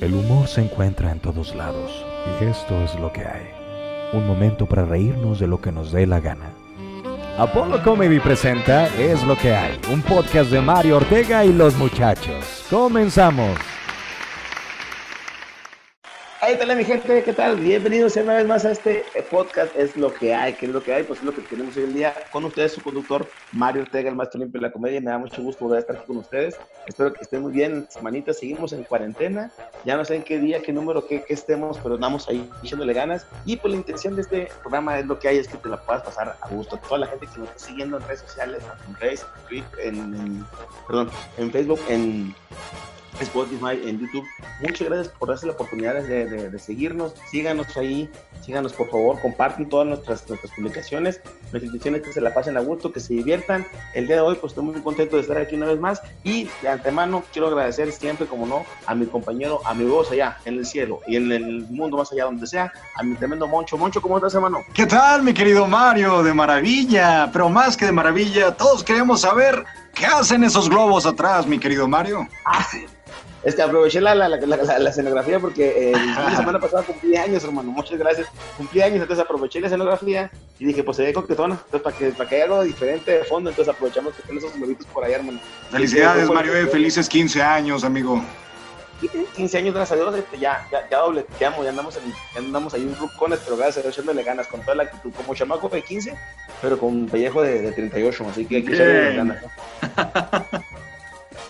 El humor se encuentra en todos lados y esto es lo que hay. Un momento para reírnos de lo que nos dé la gana. Apollo Comedy presenta Es lo que hay, un podcast de Mario Ortega y los muchachos. Comenzamos. Ahí tal mi gente, ¿qué tal? Bienvenidos una vez más a este podcast, es lo que hay, ¿qué es lo que hay? Pues es lo que tenemos hoy en día con ustedes, su conductor Mario Ortega, el maestro limpio de la comedia, me da mucho gusto volver a estar con ustedes, espero que estén muy bien, semanitas, seguimos en cuarentena, ya no sé en qué día, qué número, qué, qué estemos, pero andamos ahí echándole ganas, y pues la intención de este programa es lo que hay, es que te la puedas pasar a gusto, toda la gente que nos está siguiendo en redes sociales, en Facebook, en, en, perdón, en Facebook, en Spotify, en YouTube. Muchas gracias por darse la oportunidad de, de, de, seguirnos. Síganos ahí, síganos por favor, comparten todas nuestras, nuestras publicaciones. Nuestras intenciones que se la pasen a gusto, que se diviertan. El día de hoy, pues estoy muy contento de estar aquí una vez más. Y de antemano, quiero agradecer siempre, como no, a mi compañero, a mi voz allá en el cielo y en el mundo más allá donde sea, a mi tremendo Moncho. Moncho, ¿cómo estás, hermano? ¿Qué tal, mi querido Mario? De maravilla, pero más que de maravilla, todos queremos saber qué hacen esos globos atrás, mi querido Mario. Ah. Este, aproveché la, la, la, la, escenografía porque eh, la semana pasada cumplí años, hermano. Muchas gracias. Cumplí años, entonces aproveché la escenografía y dije, pues se ve coquetona. Entonces, para que, para que haya algo diferente de fondo, entonces aprovechamos que tenemos esos globitos por allá, hermano. Felicidades, Mario. Eh, felices 15 años, amigo. 15 años, gracias a Dios, este, ya, ya, ya dobleteamos, ya andamos, en, ya andamos ahí un rucones, pero gracias a Dios echándole ganas con toda la actitud, como chamaco de 15, pero con pellejo de, de 38, así que hay que echarle ganas. ¿no?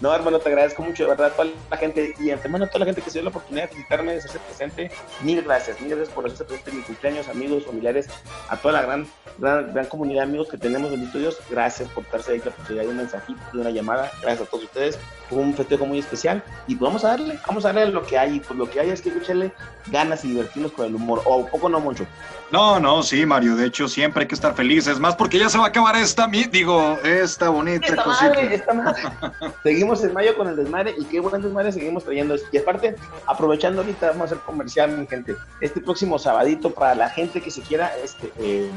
No, hermano, te agradezco mucho, de verdad, a toda la gente y antemano a toda la gente que se dio la oportunidad de visitarme, de hacerse presente. Mil gracias, mil gracias por hacerse presente en mi cumpleaños, amigos, familiares, a toda la gran, gran, gran comunidad de amigos que tenemos en estudios. Gracias por darse ahí la posibilidad de un mensajito, de una llamada. Gracias a todos ustedes. Fue un festejo muy especial y pues vamos a darle, vamos a darle lo que hay. Y pues lo que hay es que echarle ganas y divertirnos con el humor. O poco no mucho. No, no, sí, Mario. De hecho, siempre hay que estar felices. Más porque ya se va a acabar esta, digo, esta bonita esta cosita. Madre, esta madre. Seguimos en mayo con el desmadre y qué buen desmadre seguimos trayendo. Y aparte, aprovechando ahorita, vamos a hacer comercial, mi gente. Este próximo sabadito, para la gente que se quiera este, eh,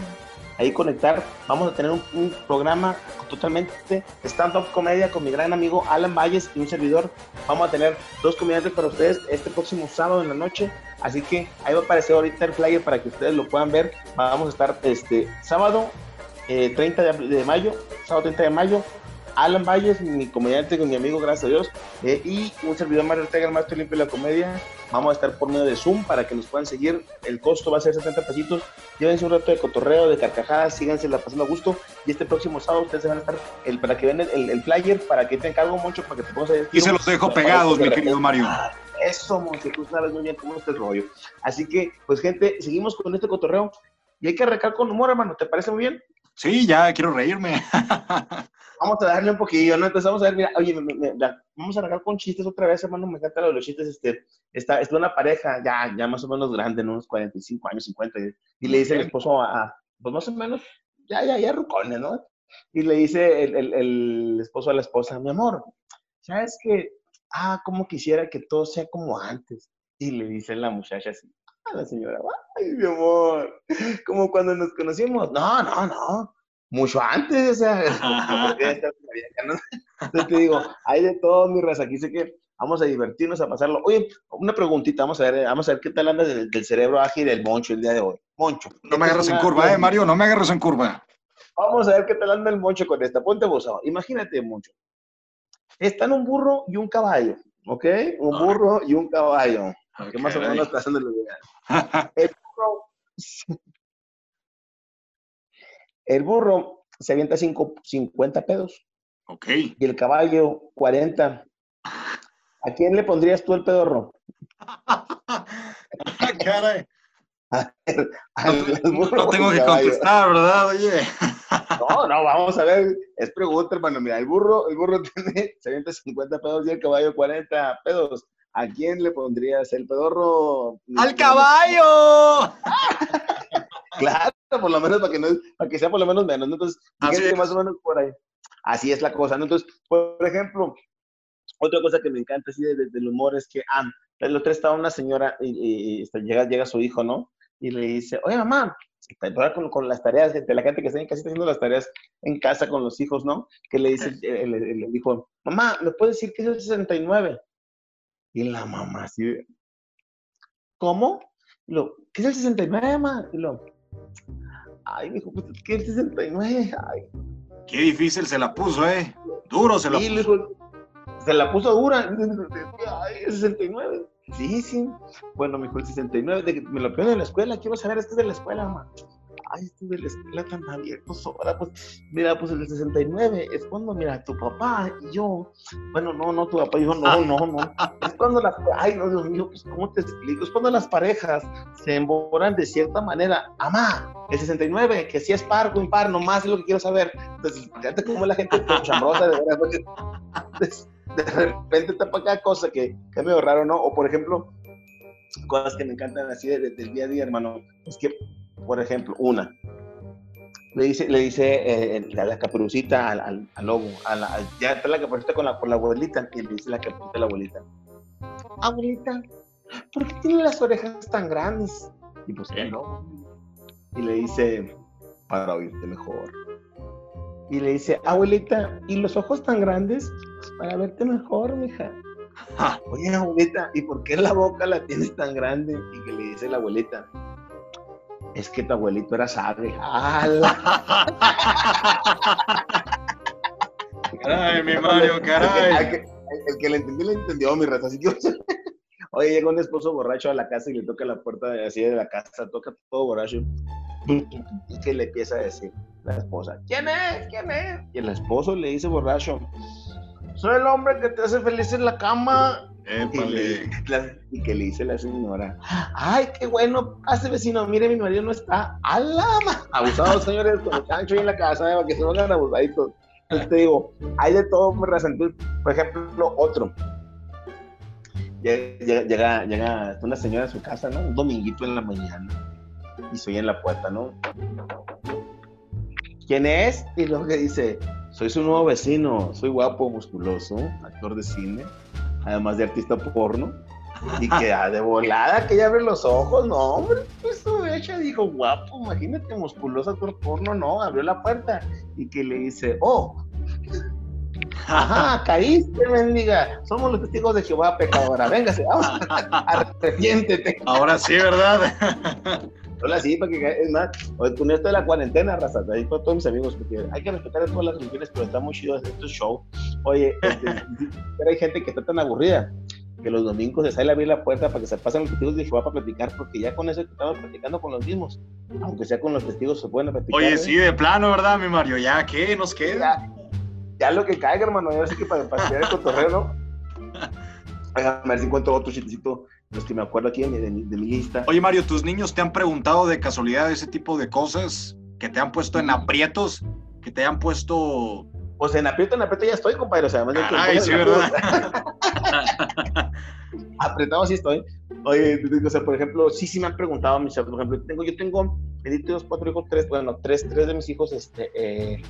ahí conectar, vamos a tener un, un programa totalmente stand-up comedia con mi gran amigo Alan Valles y un servidor. Vamos a tener dos comediantes para ustedes este próximo sábado en la noche. Así que ahí va a aparecer ahorita el flyer para que ustedes lo puedan ver. Vamos a estar este sábado eh, 30 de, de mayo, sábado 30 de mayo, Alan Valles, mi comediante con mi amigo, gracias a Dios, eh, y un servidor Mario Ortega, el maestro limpio de la comedia. Vamos a estar por medio de Zoom para que nos puedan seguir. El costo va a ser 70 pesitos. Llévense un rato de cotorreo, de carcajadas, síganse la pasando a gusto. Y este próximo sábado ustedes van a estar el, para que vean el, el, el, flyer, para que te encargo mucho, para que te pongas a Y se los dejo pegados, mi querido Mario. Eso, Monte, tú sabes muy bien cómo es el rollo. Así que, pues, gente, seguimos con este cotorreo. Y hay que arrancar con humor, hermano. ¿Te parece muy bien? Sí, ya quiero reírme. vamos a darle un poquillo, ¿no? Entonces vamos a ver, mira, oye, me, me, me, vamos a arrancar con chistes otra vez, hermano, me encantan los, los chistes, este, está, está una pareja ya, ya más o menos grande, ¿no? Unos 45 años, 50, y, y le dice el esposo a, a, pues más o menos, ya, ya, ya rucones, ¿no? Y le dice el, el, el esposo a la esposa, mi amor, ¿sabes qué? Ah, como quisiera que todo sea como antes. Y le dice la muchacha así, a la señora, ay, mi amor, como cuando nos conocimos. No, no, no, mucho antes, o sea, entonces te digo, hay de todo, mi raza, aquí sé que vamos a divertirnos, a pasarlo. Oye, una preguntita, vamos a ver, vamos a ver qué tal anda del, del cerebro ágil del Moncho el día de hoy. Moncho. No me agarres en curva, eh, Mario, no me agarres en curva. Vamos a ver qué tal anda el Moncho con esta. Ponte vos, imagínate, Moncho. Están un burro y un caballo, ¿ok? Un burro y un caballo. Okay. Que más o menos está haciendo la El burro el burro se avienta cinco, 50 pedos. Ok. Y el caballo, 40. ¿A quién le pondrías tú el pedorro? Caray. A ver, no, burro, no, tengo que caballo. contestar, ¿verdad? Oye. No, no, vamos a ver. Es pregunta, hermano. Mira, el burro, el burro tiene, se avienta 50 pedos y el caballo 40 pedos. ¿A quién le pondrías el pedorro? ¡Al caballo! Claro, por lo menos para que, no, para que sea por lo menos menos. ¿no? Entonces, Así es. más o menos por ahí. Así es la cosa. ¿no? Entonces, por ejemplo, otra cosa que me encanta así desde el humor es que, ah, el otro estaba una señora y, y, y, llega, llega su hijo, ¿no? Y le dice, oye, mamá, con, con las tareas, de la gente que está en casa está haciendo las tareas en casa con los hijos, ¿no? Que le dice, el hijo, mamá, ¿me puedes decir qué es el 69? Y la mamá así, ¿cómo? Y lo, ¿qué es el 69, ma? Y lo, ay, me dijo, pues, ¿qué es el 69? Ay. Qué difícil se la puso, ¿eh? Duro se la Sí, puso. dijo, se la puso dura. Ay, el 69. Sí, sí. Bueno, me dijo el 69, de que me lo piden en la escuela, quiero saber, este es de la escuela, ma. Ay, este es de la escuela tan abiertos ahora, pues, mira, pues el 69 es cuando, mira, tu papá y yo, bueno, no, no, tu papá y yo, no, no, no. Es cuando las, ay, no, Dios mío, pues, ¿cómo te explico? Es cuando las parejas se emboran de cierta manera. Amá, el 69, que si es par o impar, nomás es lo que quiero saber. Entonces, fíjate cómo la gente chambrosa, de verdad, porque de, de repente tapa cada cosa que, que es medio raro, ¿no? O por ejemplo, cosas que me encantan así de- de- del día a día, hermano. Es que, por ejemplo, una, le dice, le dice eh, la, la caperucita al, al, al lobo, a la- al- ya está la caperucita con la, con la abuelita, y le dice la caperucita a la abuelita, abuelita, ¿por qué tiene las orejas tan grandes? Y pues el lobo, y le dice, para oírte mejor. Y le dice, abuelita, ¿y los ojos tan grandes? "Pues, para verte mejor, mija. Ja. Oye, abuelita, ¿y por qué la boca la tienes tan grande? Y que le dice la abuelita, es que tu abuelito era. ¡Hala! Caray, mi Mario, El que, caray. el que- el que le entendió, le entendió, mi raza. Así que, oye, llega un esposo borracho a la casa y le toca la puerta de- así de la casa, toca todo borracho. Y que le empieza a decir la esposa, ¿quién es? ¿quién es? Y el esposo le dice borracho, soy el hombre que te hace feliz en la cama. Y, que le dice la señora, ay, qué bueno, hace vecino, mire, mi marido no está. ¡Alama! Abusados, señores, con chancho ahí en la casa, ¿eh? para que se pongan abusaditos. Entonces te digo, hay de todo, raza. Entonces, por ejemplo, otro. Llega, llega, llega una señora a su casa, ¿no? Un dominguito en la mañana. Y soy en la puerta, ¿no? ¿Quién es? Y luego que dice, soy su nuevo vecino, soy guapo, musculoso, actor de cine, además de artista porno. Y que ah, de volada que ella abre los ojos, no, hombre, pues su hecha dijo, guapo, imagínate, musculoso actor porno, no, abrió la puerta y que le dice, oh, ajá, caíste, mendiga, somos los testigos de Jehová, pecadora, véngase, vamos, arrepiéntete. Ahora sí, ¿verdad? Hola, sí, para que es más, con esto de la cuarentena, raza, ahí para todos mis amigos, porque hay que respetar a todas las religiones, pero está muy chido estos show. Oye, este, pero hay gente que está tan aburrida que los domingos se sale a abrir la puerta para que se pasen los testigos de Jehová para platicar, porque ya con eso estamos platicando con los mismos, aunque sea con los testigos se pueden platicar. Oye, ¿eh? sí, de plano, ¿verdad, mi Mario? ¿Ya qué nos queda? Ya, ya lo que caiga, hermano, ya sé que para, para tirar el cotorreo, ¿no? Déjame ver si encuentro otro chistecito, los que me acuerdo aquí de mi, de mi- de mi lista. Oye, Mario, ¿tus niños te han preguntado de casualidad ese tipo de cosas? ¿Que te han puesto en aprietos? ¿Que te han puesto...? Pues en aprieto, en aprieto ya estoy, compadre, o sea, además de que Ay, pongas sí, ¿verdad? apretado sí estoy. Oye, o sea, por ejemplo, sí, sí me han preguntado, mis por ejemplo, tengo, yo tengo, Dios, cuatro hijos, tres, bueno, tres, tres de mis hijos, este, eh,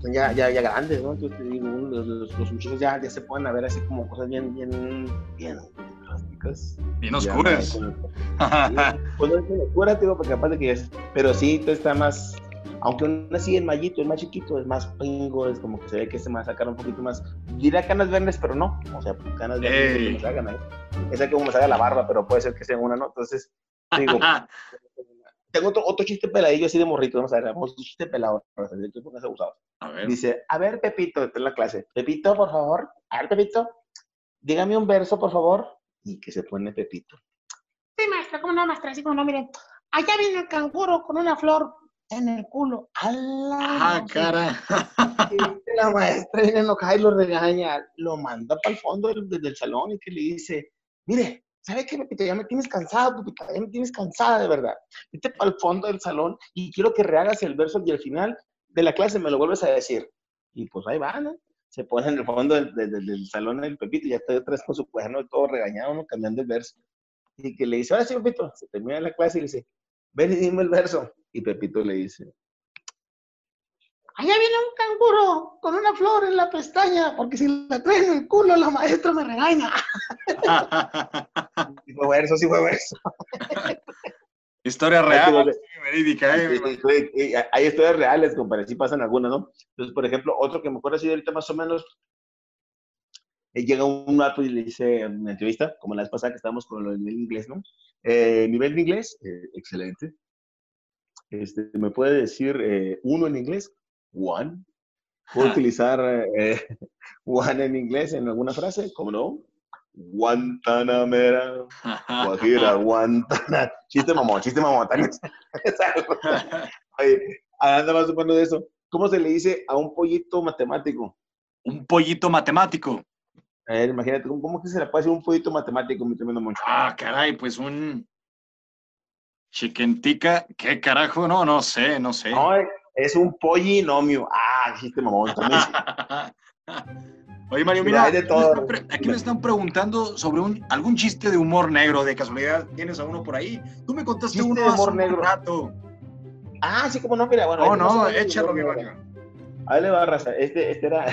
son ya, ya, ya grandes, ¿no? Entonces digo, los, muchachos ya, ya se pueden ver así como cosas bien, bien, bien plásticas. Bien oscuras. pues no es oscura, digo, porque capaz de que es, pero sí, está más, aunque aún así el mallito, el más chiquito, es más pingo, es como que se ve que se me va a sacar un poquito más, diría canas verdes, pero no, o sea, canas verdes que me salgan ahí. Esa que como me salga la barba, pero puede ser que sea una, ¿no? Entonces, digo, tengo otro, otro chiste peladillo así de morrito, vamos a ver, vamos, un chiste pelado, para. A ver. Dice, a ver, Pepito, está en la clase, Pepito, por favor, a ver, Pepito, dígame un verso, por favor, y que se pone Pepito. Sí, maestra, ¿cómo no, maestra? Así como no, miren. Allá viene el canguro con una flor en el culo. ¡Ala! Ah, Sí. cara. La maestra viene enojada y lo regaña, lo manda para el fondo del, del salón y que le dice, mire, ¿sabe qué, Pepito? Ya me tienes cansado, Pepito, ya me tienes cansada de verdad. Vete para el fondo del salón y quiero que rehagas el verso y al final de la clase me lo vuelves a decir. Y pues ahí va, ¿no? Se pone en el fondo del, del- del- del salón el Pepito y ya está otra vez con su cuaderno todo regañado, ¿no? Cambiando el verso. Y que le dice, ahora sí, Pepito, se termina la clase y le dice, ven y dime el verso. Y Pepito le dice, Allá viene un canguro con una flor en la pestaña, porque si la trae en el culo, la maestra me regaña. sí fue verso, sí fue verso. Historia real, verídica, ¿eh? Sí, hay historias reales, compadre, sí pasan algunas, ¿no? Entonces, por ejemplo, otro que me acuerdo así ahorita más o menos, eh, llega un vato y le dice en una entrevista, como la vez pasada que estábamos con el nivel de inglés, ¿no? Eh, nivel de inglés, eh, excelente. Este, ¿Me puede decir eh, uno en inglés? One. ¿Puedo utilizar eh, one en inglés en alguna frase? ¿Cómo no? Guantanamera, Guajira, Guantana. Chiste mamón, chiste mamón. también. Oye, anda más supongo de eso. ¿Cómo se le dice a un pollito matemático? Un pollito matemático. A ver, imagínate, ¿cómo, cómo que se le puede decir un pollito matemático, mi tremendo moncho? Ah, caray, pues un chiquentica, ¿qué carajo? No, no sé, no sé. No, es un pollinomio. Ah, chiste mamón. También. Oye, Mario, Mira, aquí me todo. están pre- aquí me están preguntando sobre un, algún chiste de humor negro, de casualidad. ¿Tienes a uno por ahí? Tú me contaste uno de hace humor un negro. rato. Ah, sí, como no, mira, bueno. No, este más o no, menos échalo, mi Mario. Ahí le va, raza. Este, este era.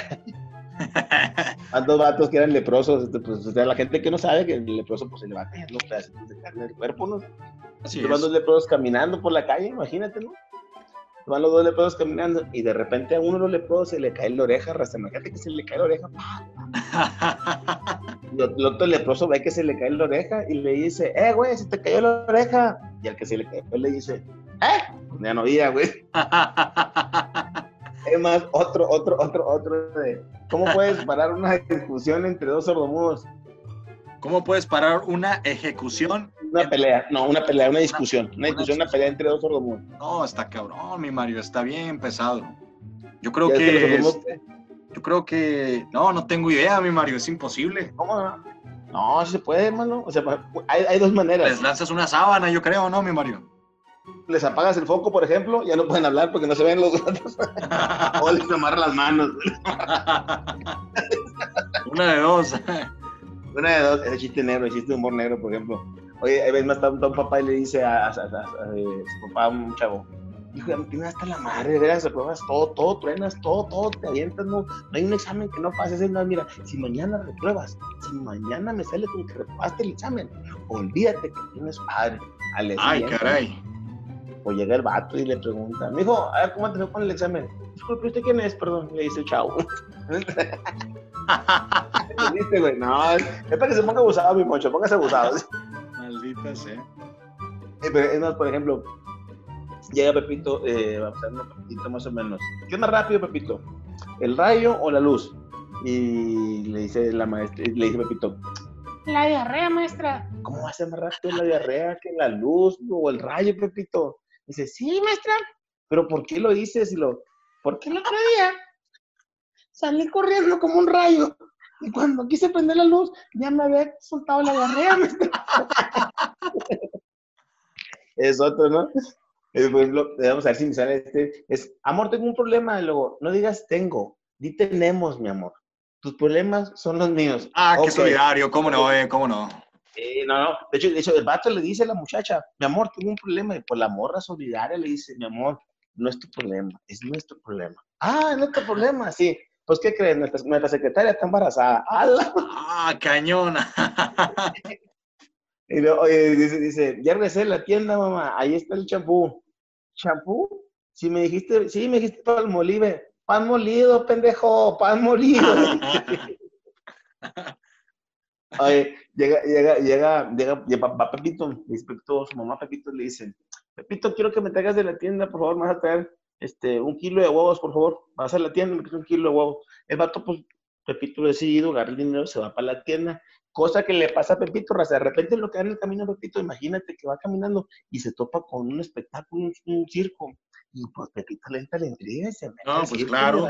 a dos vatos que eran leprosos. Este, pues, o sea, la gente que no sabe que el leproso pues, se le va cayendo pedacitos de carne del cuerpo, ¿no? Así leprosos caminando por la calle, imagínate, ¿no? Van los dos leprosos caminando y de repente a uno de los leprosos se le cae la oreja, raza. Imagínate que se le cae la oreja. Y el otro leproso ve que se le cae la oreja y le dice, eh, güey, se te cayó la oreja. Y al que se le cayó le dice, ¿eh? Pues ya no oía, güey. Es más, otro, otro, otro, otro de, ¿cómo puedes parar una discusión entre dos sordomudos? ¿Cómo puedes parar una ejecución? Una pelea, no, una pelea, una discusión. Una una discusión, una pelea entre dos sordomudos. No, está cabrón, mi Mario, está bien pesado. Yo creo que es- yo creo que, no, no tengo idea, mi Mario, es imposible. ¿Cómo no? No, se puede, hermano. O sea, hay, hay dos maneras. Les lanzas una sábana, yo creo, ¿no, mi Mario? Les apagas el foco, por ejemplo, ya no pueden hablar porque no se ven los gatos. o les amarran las manos. una de dos. Una de dos, ese chiste negro, el chiste de humor negro, por ejemplo. Oye, hay veces más está un, papá y le dice a, a- a- a- eh, su papá un chavo, hijo, ya me tienes hasta la madre, de veras, repruebas todo, todo, truenas, todo, todo, te avientas, no, no hay un examen que no pases, es más, mira, si mañana repruebas, si mañana me sale con que reprobaste el examen, olvídate que tienes padre. Al Ay, caray. O llega el vato y le pregunta, mijo, a ver, ¿cómo te fue con el examen? Disculpe, ¿usted quién es? Perdón, le dice, chao. ¿Viste, güey? No, es es para que se ponga abusado, mi mocho, póngase abusado. Maldita sea. Pero es más, por ejemplo, llega Pepito, eh, vamos a ver un Pepito más o menos. ¿Qué es más rápido, Pepito? ¿El rayo o la luz? Y le dice la maestra, le dice Pepito, La diarrea, maestra. ¿cómo va a ser más rápido la diarrea que la luz o el rayo, Pepito? Dice, sí, Sí, maestra. pero ¿por qué lo dices? Y lo, ¿por qué El otro día salí corriendo como un rayo. Y cuando quise prender la luz, ya me había soltado la diarrea, maestra. Es otro, ¿no? Por ejemplo, vamos a ver si me sale este. Es, amor, tengo un problema. Y luego, no digas tengo, di tenemos, mi amor. Tus problemas son los míos. Ah, qué solidario, cómo no, eh, cómo no. Eh, no, no. De hecho, de hecho, el vato le dice a la muchacha, mi amor, tengo un problema. Y pues la morra solidaria le dice, mi amor, no es tu problema, es nuestro problema. Ah, es nuestro problema, sí. Pues, ¿qué crees? Nuestra, nuestra secretaria está embarazada. ¡Hala! Ah, cañona. Y luego, oye, dice, dice, ya regresé a la tienda, mamá, ahí está el champú. ¿Champú? Sí, me dijiste, sí, me dijiste pan molive. Pan molido, pendejo, pan molido. Oye, llega, llega, llega, llega, llega, va Pepito, Pepito, su mamá Pepito le dice, Pepito, quiero que me traigas de la tienda, por favor, me vas a traer este, un kilo de huevos, por favor. Vas a la tienda, me un kilo de huevos. El vato, pues, Pepito decidido, agarra el dinero, se va para la tienda. Cosa que le pasa a Pepito, raza. De repente lo que en el camino a Pepito, imagínate que va caminando y se topa con un espectáculo, un, un circo. Y pues Pepito le entra la intriga y se mete No, pues, circo, claro.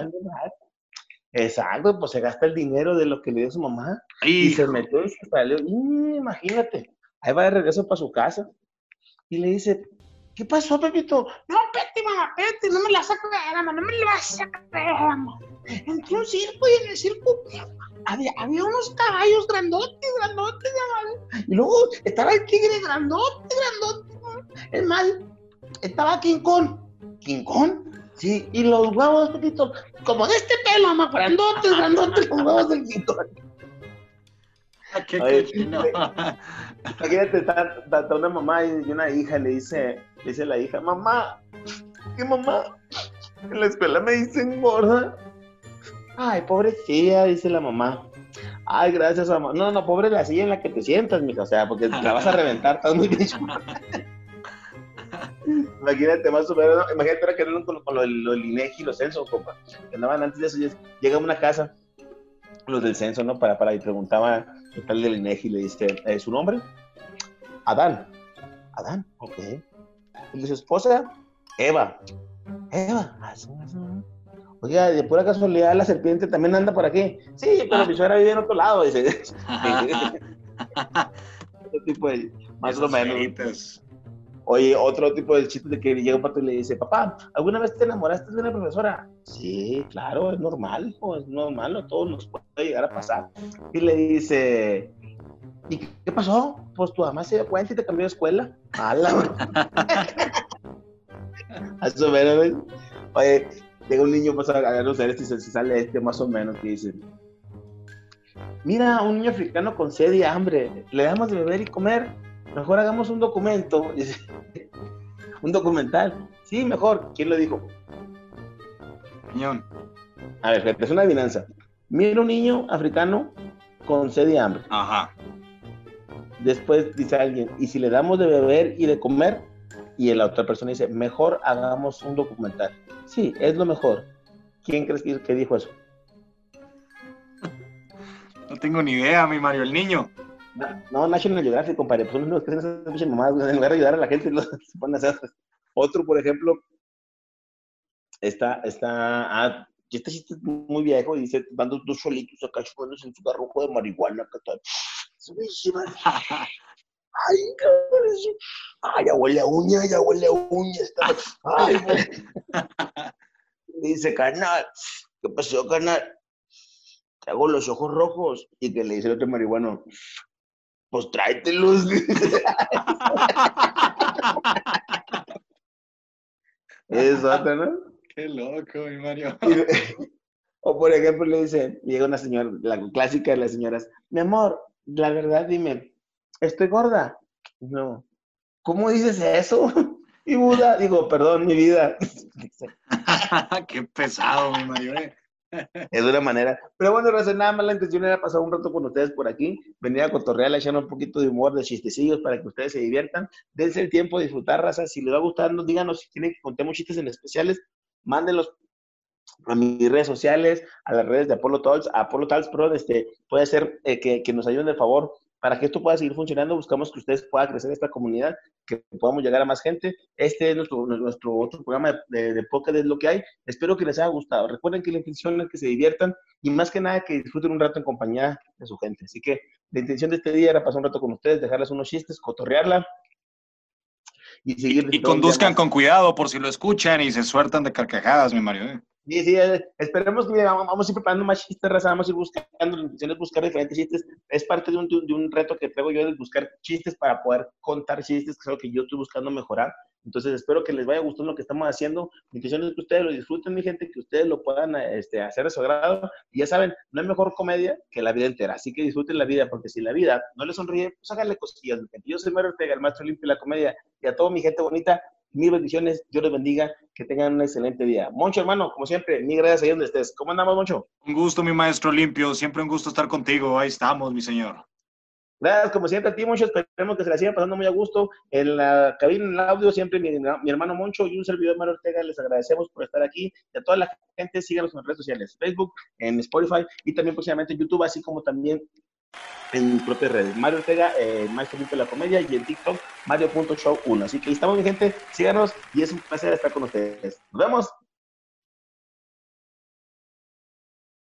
Exacto, pues se gasta el dinero de lo que le dio su mamá. Y Y se metió y se salió. Y, imagínate, ahí va de regreso para su casa. Y le dice, ¿qué pasó, Pepito? No, espérate, mamá, espérate, no me la saco de no me la vas a sacar a un circo y en el circo había, había unos caballos grandotes, grandotes, mamá. Y luego estaba el tigre grandote, grandote. Es más, estaba King Kong. ¿King Kong? Sí, y los huevos, Pepito. Como de este pelo, mamá, grandotes, grandotes, los huevos del King Kong. Ah, qué Oye. Imagínate, está, está- está una mamá y y una hija, le dice, le dice la hija, mamá, ¿qué mamá? En la escuela me dicen gorda. Ay, pobrecilla, dice la mamá. Ay, gracias, amor. No, no, pobre la silla en la que te sientas, mija. O sea, porque la vas a reventar, estás muy bien. Imagínate más o menos, imagínate ahora que con, con lo, del INEGI y los censos, compa. Que andaban antes de eso, llega a una casa, los del censo, ¿no? Para, para, y preguntaba el tal del INEGI le dice, ¿Eh, ¿su nombre? Adán. Adán, ok. Y su esposa, Eva. Eva. Oiga, de pura casualidad la serpiente también anda por aquí. Sí, pero ah. mi suegra vive en otro lado, dice. otro tipo de, más o menos. Oye, otro tipo de chiste de que llega un pato y le dice, papá, ¿alguna vez te enamoraste de una profesora? Sí, claro, es normal, es normal, no todos nos puede llegar a pasar. Y le dice, ¿y qué pasó? Pues tu mamá se dio cuenta y te cambió de escuela. ¡Hala! Más o menos, Oye, llega un niño, pues a, los y se, sale este más o menos, que dice, mira, un niño africano con sed y hambre, le damos de beber y comer mejor hagamos un documento, un documental. Sí, mejor. ¿Quién lo dijo? Piñón. A ver, es una adivinanza. Mira un niño africano con sed y hambre. Ajá. Después dice alguien, ¿y si le damos de beber y de comer? Y la otra persona dice, mejor hagamos un documental. Sí, es lo mejor. ¿Quién crees que dijo eso? No tengo ni idea, mi Mario, el niño. No, National Geographic, compadre, pues los que esas mamadas, en lugar de ayudar a la gente, se ponen a hacer. Otro, por ejemplo, está, está, ah, este chiste es muy viejo y dice, van dos, solitos acá chupándose en su garrojo de marihuana, acá tal. Ay, cabrón, ay, ya huele a uña, ya huele a uña. Está... Ay, dice, carnal, ¿qué pasó, carnal? Te hago los ojos rojos. Y que le dice el otro marihuano, pues tráetelos. Eso, ¿no? Qué loco, mi Mario. o por ejemplo le dice, llega una señora, la clásica de las señoras, mi amor, la verdad dime, ¿estoy gorda? No. ¿Cómo dices eso? Y Buda, digo, perdón, mi vida. Qué pesado, mi Mario. Eh es una manera. Pero bueno, nada más la intención era pasar un rato con ustedes por aquí, venir a cotorrear, echar un poquito de humor, de chistecillos para que ustedes se diviertan. Dense el tiempo de disfrutar, raza. Si les va gustando, díganos si quieren que contemos chistes en especiales, mándenlos a mis redes sociales, a las redes de Apolo Talks, a Apolo Talks Pro, este, puede ser eh, que, que, nos ayuden de favor para que esto pueda seguir funcionando, buscamos que ustedes puedan crecer esta comunidad, que podamos llegar a más gente. Este es nuestro, otro programa de, de podcast, es lo que hay. Espero que les haya gustado. Recuerden que la intención es que se diviertan y más que nada que disfruten un rato en compañía de su gente. Así que la intención de este día era pasar un rato con ustedes, dejarles unos chistes, cotorrearla. Y, seguir y, conduzcan con cuidado por si lo escuchan y se sueltan de carcajadas, mi Mario. ¿eh? Sí, sí, eh, esperemos que vamos, a ir preparando más chistes, raza, vamos a ir buscando, la intención es buscar diferentes chistes. Es parte de un, de un reto que traigo yo de buscar chistes para poder contar chistes, que es algo que yo estoy buscando mejorar. Entonces, espero que les vaya gustando lo que estamos haciendo. Mi intención es que ustedes lo disfruten, mi gente, que ustedes lo puedan este, hacer a su agrado. Y ya saben, no hay mejor comedia que la vida entera. Así que disfruten la vida, porque si la vida no les sonríe, pues háganle cosillas. Yo soy Mario Ortega, el maestro limpio de la comedia. Y a toda mi gente bonita, mil bendiciones, Dios les bendiga, que tengan un excelente día. Moncho, hermano, como siempre, mil gracias ahí donde estés. ¿Cómo andamos, Moncho? Un gusto, mi maestro limpio, siempre un gusto estar contigo. Ahí estamos, mi señor. Gracias, como siempre, a ti, Moncho. Esperemos que se la sigan pasando muy a gusto. En la cabina, en el audio, siempre mi, hermano Moncho y un servidor Mario Ortega. Les agradecemos por estar aquí. Y a toda la gente, síganos en las redes sociales: Facebook, en Spotify y también próximamente en YouTube, así como también en propias redes. Mario Ortega, eh, Maestro de la Comedia, y en TikTok, Mario.show1. Así que estamos, mi gente. Síganos y es un placer estar con ustedes. Nos vemos.